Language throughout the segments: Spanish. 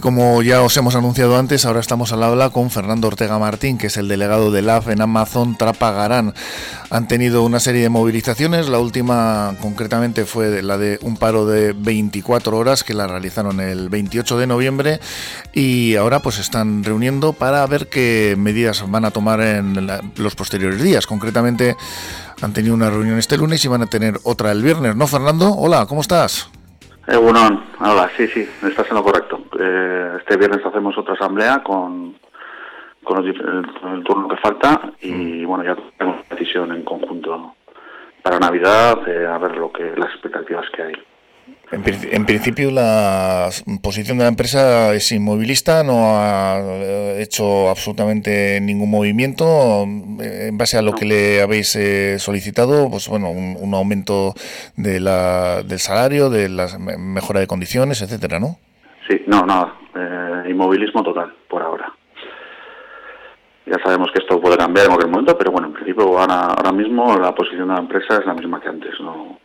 Como ya os hemos anunciado antes, ahora estamos al habla con Fernando Ortega Martín, que es el delegado de LAF en Amazon Trapagarán. Han tenido una serie de movilizaciones, la última concretamente fue la de un paro de 24 horas que la realizaron el 28 de noviembre y ahora pues están reuniendo para ver qué medidas van a tomar en los posteriores días. Concretamente han tenido una reunión este lunes y van a tener otra el viernes, ¿no, Fernando? Hola, ¿cómo estás? Bueno, hola, sí, sí, estás en lo correcto. Eh, este viernes hacemos otra asamblea con, con, el, turno que falta y mm. bueno, ya tenemos decisión en conjunto para Navidad, eh, a ver lo que las expectativas que hay. En, principio la posición de la empresa es inmovilista, no ha eh, hecho absolutamente ningún movimiento. En base a lo que le habéis eh, solicitado, pues bueno, un, aumento de la, del salario, de la mejora de condiciones, etcétera, ¿no? Sí, no, nada. Eh, inmovilismo total, por ahora. Ya sabemos que esto puede cambiar en cualquier momento, pero bueno, en principio ahora, ahora mismo la posición de la empresa es la misma que antes, no,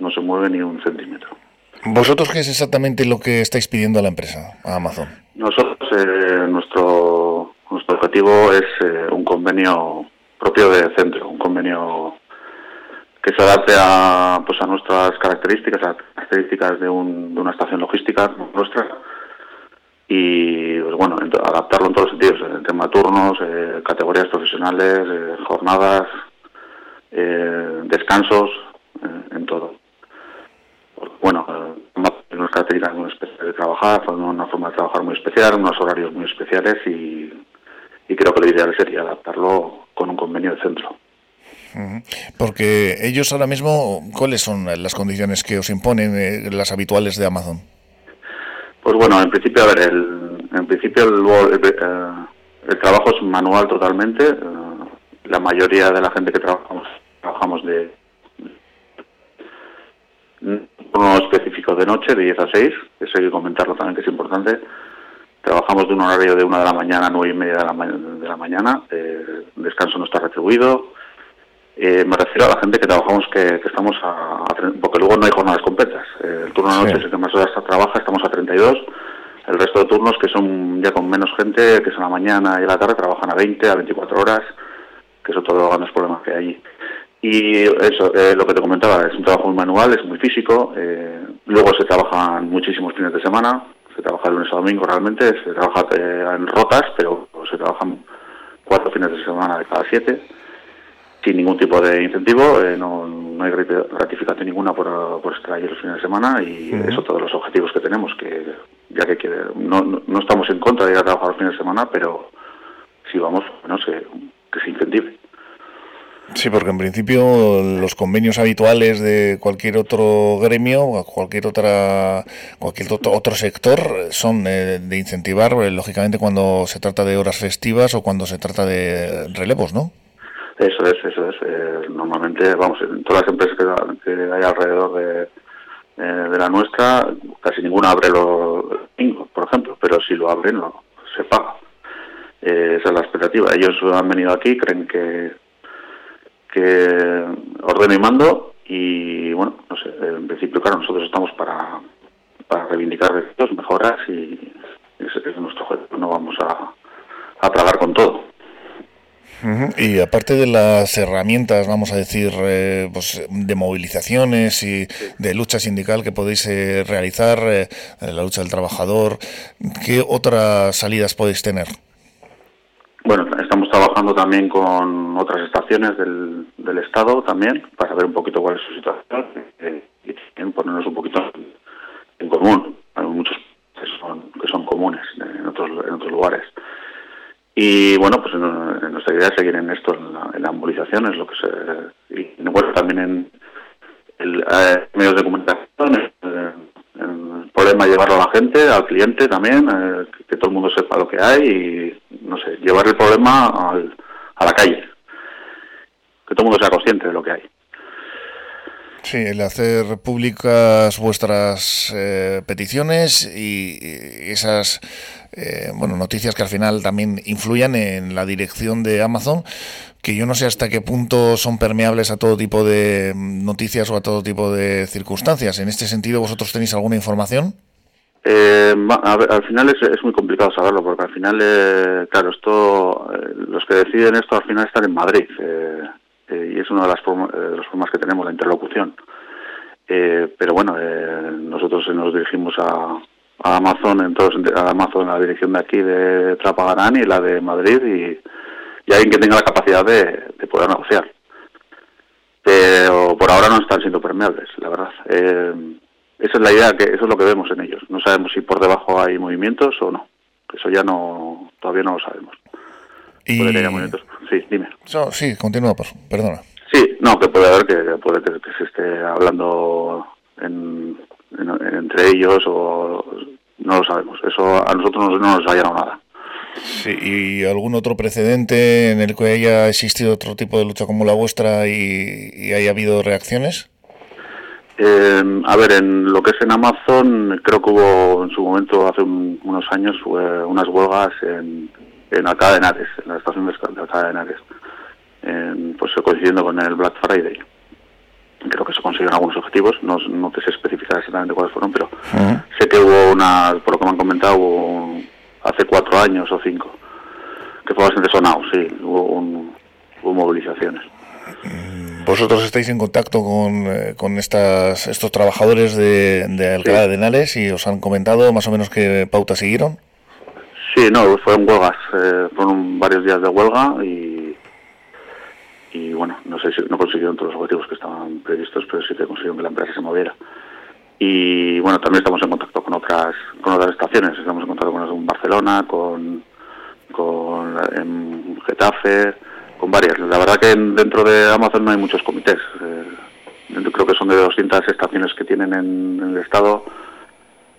no se mueve ni un centímetro. ¿Vosotros qué es exactamente lo que estáis pidiendo a la empresa, a Amazon? Nosotros, eh, nuestro, nuestro objetivo es eh, un convenio propio de centro, un convenio que se adapte a, pues a nuestras características, a las características de, un, de una estación logística nuestra y pues bueno, adaptarlo en todos los sentidos, en tema turnos, eh, categorías profesionales, jornadas, descansos, en todo bueno, unas características muy especiales de trabajar, una forma de trabajar muy especial, unos horarios muy especiales y, creo que lo ideal sería adaptarlo con un convenio de centro. Porque ellos ahora mismo, ¿cuáles son las condiciones que os imponen eh, las habituales de Amazon? Pues bueno, en principio, a ver, el, en principio el, eh, trabajo es manual totalmente. Eh, la mayoría de la gente que trabajamos trabajamos de uno específico de noche, de 10 a 6, eso hay que comentarlo también que es importante. Trabajamos de un horario de 1 de la mañana a 9 y media de la, de la mañana, eh, descanso no está retribuido. Eh, me refiero a la gente que trabajamos, que, estamos a, porque luego no hay jornadas completas. Eh, el turno de noche es el que más horas trabaja, estamos a 32. El resto de turnos, que son ya con menos gente, que son la mañana y la tarde, trabajan a 20, a 24 horas, que son todos los grandes problemas que hay allí. Y eso, eh, lo que te comentaba, es un trabajo muy manual, es muy físico. Eh, luego se trabajan muchísimos fines de semana, se trabaja lunes a domingo realmente, se trabaja eh, en rotas, pero se trabajan cuatro fines de semana de cada siete, sin ningún tipo de incentivo, no, no, hay gratificación ninguna por, por estar allí los fines de semana y eso todos los objetivos que tenemos, que ya que no, no, estamos en contra de ir a trabajar los fines de semana, pero si vamos, no sé, que se incentive. Sí, porque en principio los convenios habituales de cualquier otro gremio, cualquier otra, cualquier otro sector, son eh, de incentivar, eh, lógicamente, cuando se trata de horas festivas o cuando se trata de relevos, ¿no? Eso es, eso es. Eh, normalmente, vamos, en todas las empresas que, hay alrededor de, la nuestra, casi ninguna abre los domingos, por ejemplo, pero si lo abren, no, se paga. esa es la expectativa. Ellos han venido aquí, creen que que ordeno y mando y bueno, no sé, en principio claro, nosotros estamos para, para reivindicar derechos, mejoras y ese es nuestro objetivo, no vamos a, a tragar con todo. Y aparte de las herramientas, vamos a decir, eh, pues, de movilizaciones y de lucha sindical que podéis eh, realizar, eh, la lucha del trabajador, ¿qué otras salidas podéis tener? Bueno, también con otras estaciones del, del Estado también para ver un poquito cuál es su situación eh, y también ponernos un poquito en común. Hay muchos que son, que son comunes en otros, en otros lugares. Y bueno, pues nuestra idea es seguir en esto, en la, en es lo que se. Y bueno, también en el, eh, medios de comunicación, el problema llevarlo a la gente, al cliente también, eh, que, todo el mundo sepa lo que hay y, no sé, llevar el problema al, a la calle. Que todo el mundo sea consciente de lo que hay. Sí, el hacer públicas vuestras eh, peticiones y, esas eh, bueno noticias que al final también influyan en la dirección de Amazon, que yo no sé hasta qué punto son permeables a todo tipo de noticias o a todo tipo de circunstancias. En este sentido, ¿vosotros tenéis alguna información? Eh, al final es, muy complicado saberlo, porque al final, eh, claro, esto, eh, los que deciden esto al final están en Madrid, y es una de las, de las formas que tenemos, la interlocución. pero bueno, nosotros nos dirigimos a, Amazon, entonces a Amazon la dirección de aquí de Trapagarán y la de Madrid, y, alguien que tenga la capacidad de, de poder negociar. Pero por ahora no están siendo permeables, la verdad. Esa es la idea, que eso es lo que vemos en ellos. No sabemos si por debajo hay movimientos o no. Eso ya no, todavía no lo sabemos. Y... Sí, dime. sí, continúa, perdona. Sí, no, que puede haber que, puede que, se esté hablando entre ellos o no lo sabemos. Eso a nosotros no, nos ha llegado nada. Sí, ¿Y algún otro precedente en el que haya existido otro tipo de lucha como la vuestra y, y haya habido reacciones? Eh, a ver, en lo que es en Amazon, creo que hubo en su momento, hace unos años, unas huelgas en, en Alcalá de Henares, en la estación de Alcalá de Henares, pues coincidiendo con el Black Friday. Creo que se consiguieron algunos objetivos, no, no te sé especificar exactamente cuáles fueron, pero sé que hubo una, por lo que me han comentado, hubo hace cuatro años o cinco, que fue bastante sonado, sí, hubo, hubo movilizaciones. Vosotros estáis en contacto con, eh, con estas, estos trabajadores de, de Alcalá de Henares y os han comentado más o menos qué pauta siguieron. Sí, no, fueron huelgas, eh, fueron varios días de huelga y, y bueno, no sé si no consiguieron todos los objetivos que estaban previstos, pero sí que consiguieron que la empresa se moviera. Y bueno, también estamos en contacto con otras con otras estaciones, estamos en contacto con las de Barcelona, con, con en Getafe, con varias. La verdad que dentro de Amazon no hay muchos comités. Eh, creo que son de 200 estaciones que tienen en, el estado.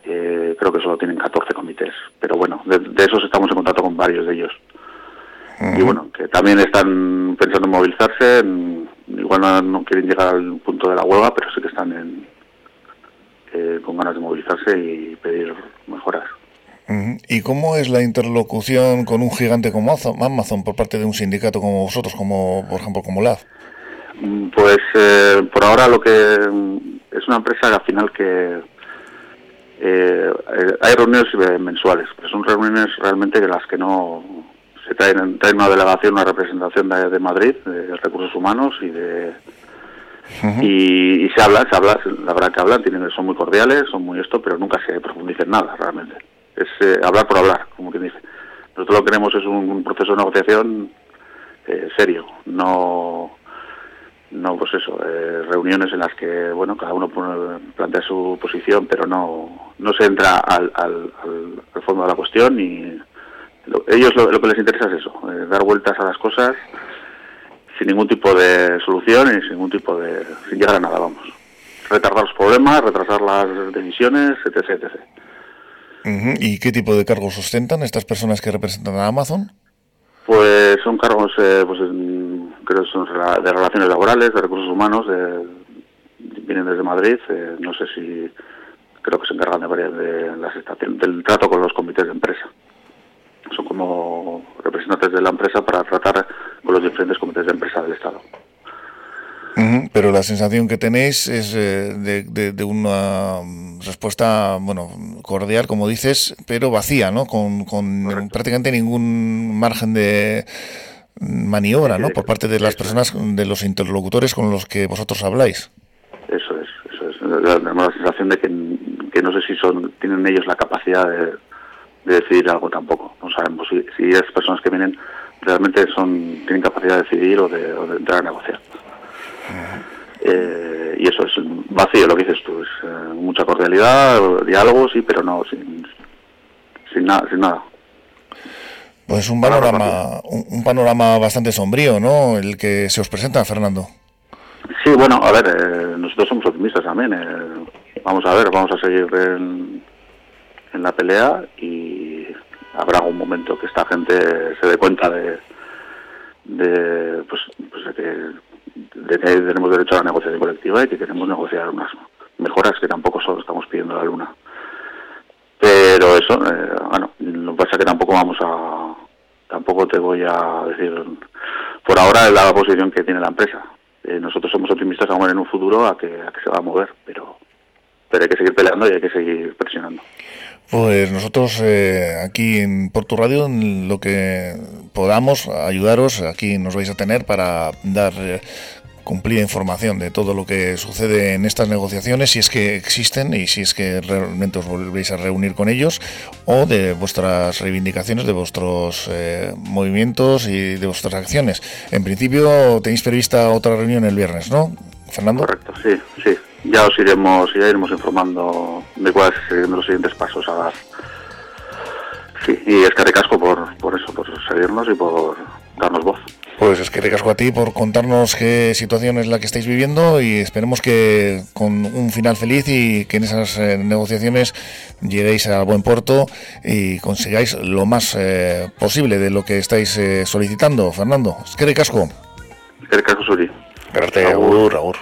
Eh, creo que solo tienen 14 comités. Pero bueno, de, esos estamos en contacto con varios de ellos. Y bueno, que también están pensando en movilizarse. igual no, quieren llegar al punto de la huelga, pero sí que están en, eh, con ganas de movilizarse y pedir mejoras. ¿Y cómo es la interlocución con un gigante como Amazon por parte de un sindicato como vosotros, como por ejemplo como LAF? Pues eh, por ahora lo que mm, es una empresa al final que eh, hay reuniones mensuales, pero son reuniones realmente de las que no se traen, traen una delegación, una representación de, Madrid, de recursos humanos y de y, se habla, se habla, la verdad que hablan, tienen, son muy cordiales, son muy esto, pero nunca se profundiza en nada realmente es eh, hablar por hablar, como quien dice. Nosotros lo que queremos es un, proceso de negociación eh, serio, no no pues eso, eh, reuniones en las que bueno cada uno plantea su posición, pero no no se entra al, al, fondo de la cuestión y ellos lo, que les interesa es eso, dar vueltas a las cosas sin ningún tipo de solución y sin ningún tipo de sin llegar a nada, vamos. Retardar los problemas, retrasar las decisiones, etc, etc. ¿Y qué tipo de cargos ostentan estas personas que representan a Amazon? Pues son cargos, eh, pues creo que son de relaciones laborales, de recursos humanos, vienen desde Madrid, eh, no sé si creo que se encargan de varias de las estaciones, del trato con los comités de empresa. Son como representantes de la empresa para tratar con los diferentes comités de empresa del Estado pero la sensación que tenéis es eh, de, una respuesta, bueno, cordial, como dices, pero vacía, ¿no? Con, prácticamente ningún margen de maniobra, ¿no? Por parte de las personas, de los interlocutores con los que vosotros habláis. Eso es, eso es. Tenemos la sensación de que, no sé si son tienen ellos la capacidad de, decidir algo tampoco. No sabemos si, si esas personas que vienen realmente son tienen capacidad de decidir o de entrar a negociar. Eh, y eso es vacío lo que dices mucha cordialidad, diálogo, sí, pero no, sin, sin, nada, sin nada. Pues un panorama, un, panorama bastante sombrío, ¿no? El que se os presenta, Fernando. Sí, bueno, a ver, eh, nosotros somos optimistas también. vamos a ver, vamos a seguir en, en la pelea y habrá algún momento que esta gente se dé cuenta de, de pues, pues de que tenemos derecho a la negociación colectiva y que queremos negociar unas mejoras que tampoco solo estamos pidiendo la Luna. Pero eso, eh, bueno, lo pasa que tampoco vamos a, tampoco te voy a decir, por ahora la posición que tiene la empresa. Eh, nosotros somos optimistas aún en un futuro a que, a que se va a mover, pero, pero hay que seguir peleando y hay que seguir presionando. Pues nosotros eh, aquí en Porto Radio, lo que podamos ayudaros, aquí nos vais a tener para dar eh, cumplida información de todo lo que sucede en estas negociaciones, si es que existen y si es que realmente os volvéis a reunir con ellos, o de vuestras reivindicaciones, de vuestros eh, movimientos y de vuestras acciones. En principio tenéis prevista otra reunión el viernes, ¿no, Fernando? Correcto, sí, sí. Ya os iremos, ya iremos informando de cuáles serán los siguientes pasos a dar. Sí, y es que recasco por, por eso, por seguirnos y por darnos voz. Pues es que recasco a ti por contarnos qué situación es la que estáis viviendo y esperemos que con un final feliz y que en esas eh, negociaciones lleguéis a buen puerto y consigáis lo más eh, posible de lo que estáis eh, solicitando, Fernando. Es que recasco. Es que recasco, Suri. Gracias, Agur, Agur.